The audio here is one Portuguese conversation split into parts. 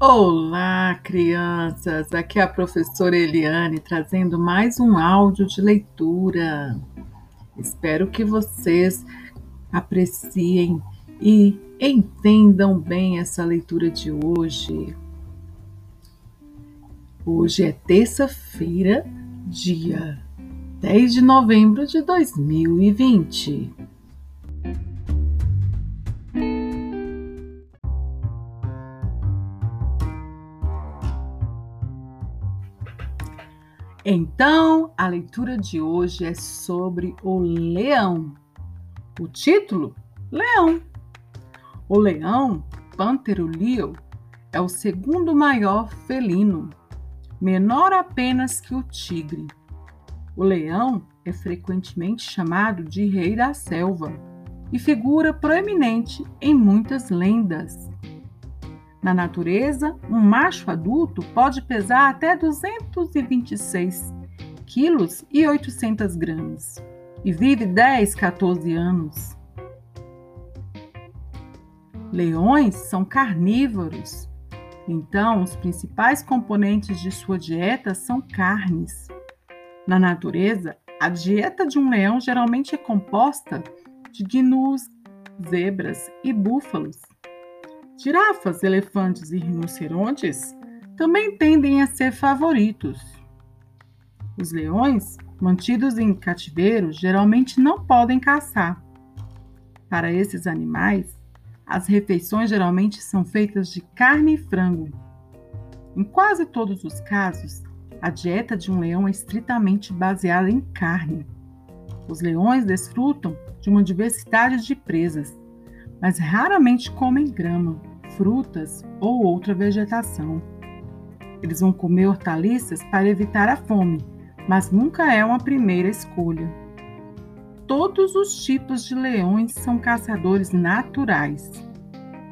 Olá, crianças! Aqui é a professora Eliane trazendo mais um áudio de leitura. Espero que vocês apreciem e entendam bem essa leitura de hoje. Hoje é terça-feira, dia 10 de novembro de 2020. Então, a leitura de hoje é sobre o leão. O título: Leão. O leão, Pântero leo, é o segundo maior felino, menor apenas que o tigre. O leão é frequentemente chamado de rei da selva e figura proeminente em muitas lendas. Na natureza, um macho adulto pode pesar até 226 quilos e 800 gramas e vive 10, 14 anos. Leões são carnívoros, então os principais componentes de sua dieta são carnes. Na natureza, a dieta de um leão geralmente é composta de gnus, zebras e búfalos. Girafas, elefantes e rinocerontes também tendem a ser favoritos. Os leões, mantidos em cativeiro, geralmente não podem caçar. Para esses animais, as refeições geralmente são feitas de carne e frango. Em quase todos os casos, a dieta de um leão é estritamente baseada em carne. Os leões desfrutam de uma diversidade de presas, mas raramente comem grama frutas ou outra vegetação. Eles vão comer hortaliças para evitar a fome, mas nunca é uma primeira escolha. Todos os tipos de leões são caçadores naturais.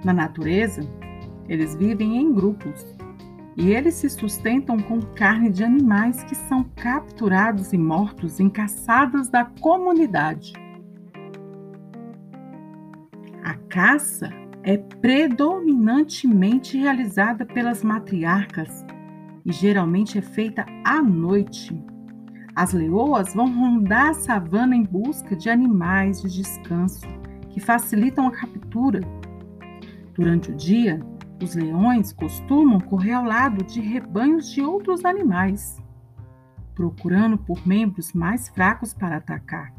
Na natureza, eles vivem em grupos e eles se sustentam com carne de animais que são capturados e mortos em caçadas da comunidade. A caça é predominantemente realizada pelas matriarcas e geralmente é feita à noite. As leoas vão rondar a savana em busca de animais de descanso que facilitam a captura. Durante o dia, os leões costumam correr ao lado de rebanhos de outros animais, procurando por membros mais fracos para atacar.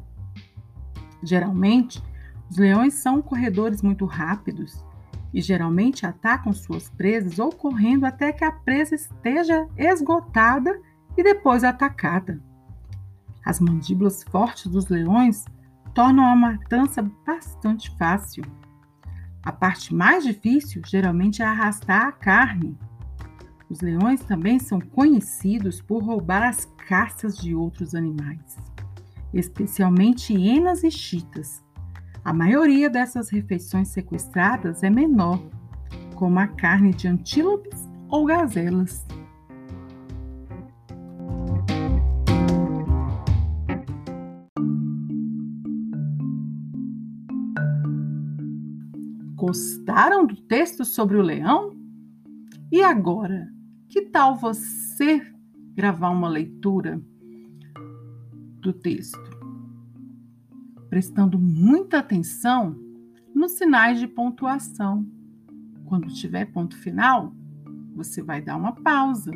Geralmente, os leões são corredores muito rápidos e geralmente atacam suas presas ou correndo até que a presa esteja esgotada e depois atacada. As mandíbulas fortes dos leões tornam a matança bastante fácil. A parte mais difícil geralmente é arrastar a carne. Os leões também são conhecidos por roubar as caças de outros animais, especialmente hienas e chitas a maioria dessas refeições sequestradas é menor, como a carne de antílopes ou gazelas. Gostaram do texto sobre o leão? E agora, que tal você gravar uma leitura do texto? Prestando muita atenção nos sinais de pontuação. Quando tiver ponto final, você vai dar uma pausa.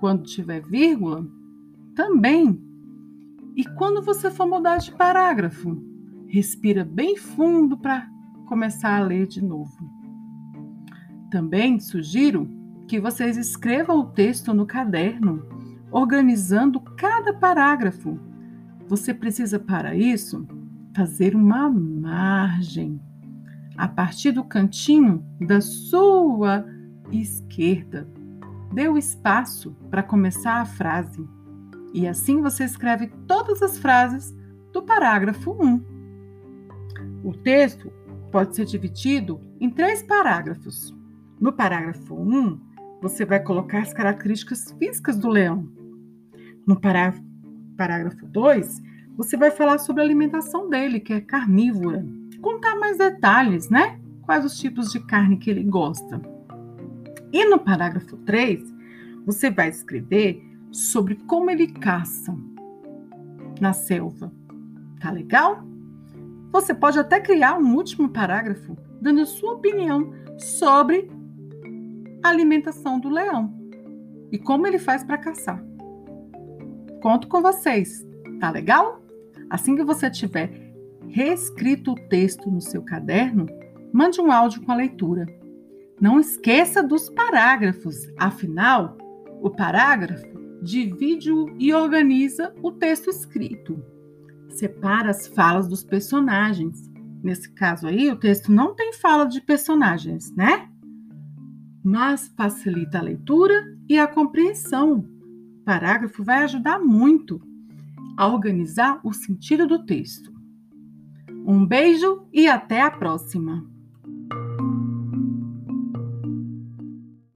Quando tiver vírgula, também. E quando você for mudar de parágrafo, respira bem fundo para começar a ler de novo. Também sugiro que vocês escrevam o texto no caderno, organizando cada parágrafo você precisa, para isso, fazer uma margem a partir do cantinho da sua esquerda. Dê o espaço para começar a frase. E assim você escreve todas as frases do parágrafo 1. O texto pode ser dividido em três parágrafos. No parágrafo 1, você vai colocar as características físicas do leão. No parágrafo parágrafo 2, você vai falar sobre a alimentação dele, que é carnívora. Contar mais detalhes, né? Quais os tipos de carne que ele gosta. E no parágrafo 3, você vai escrever sobre como ele caça na selva. Tá legal? Você pode até criar um último parágrafo dando sua opinião sobre a alimentação do leão e como ele faz para caçar. Conto com vocês, tá legal? Assim que você tiver reescrito o texto no seu caderno, mande um áudio com a leitura. Não esqueça dos parágrafos, afinal, o parágrafo divide e organiza o texto escrito. Separa as falas dos personagens. Nesse caso aí, o texto não tem fala de personagens, né? Mas facilita a leitura e a compreensão. O parágrafo vai ajudar muito a organizar o sentido do texto. Um beijo e até a próxima!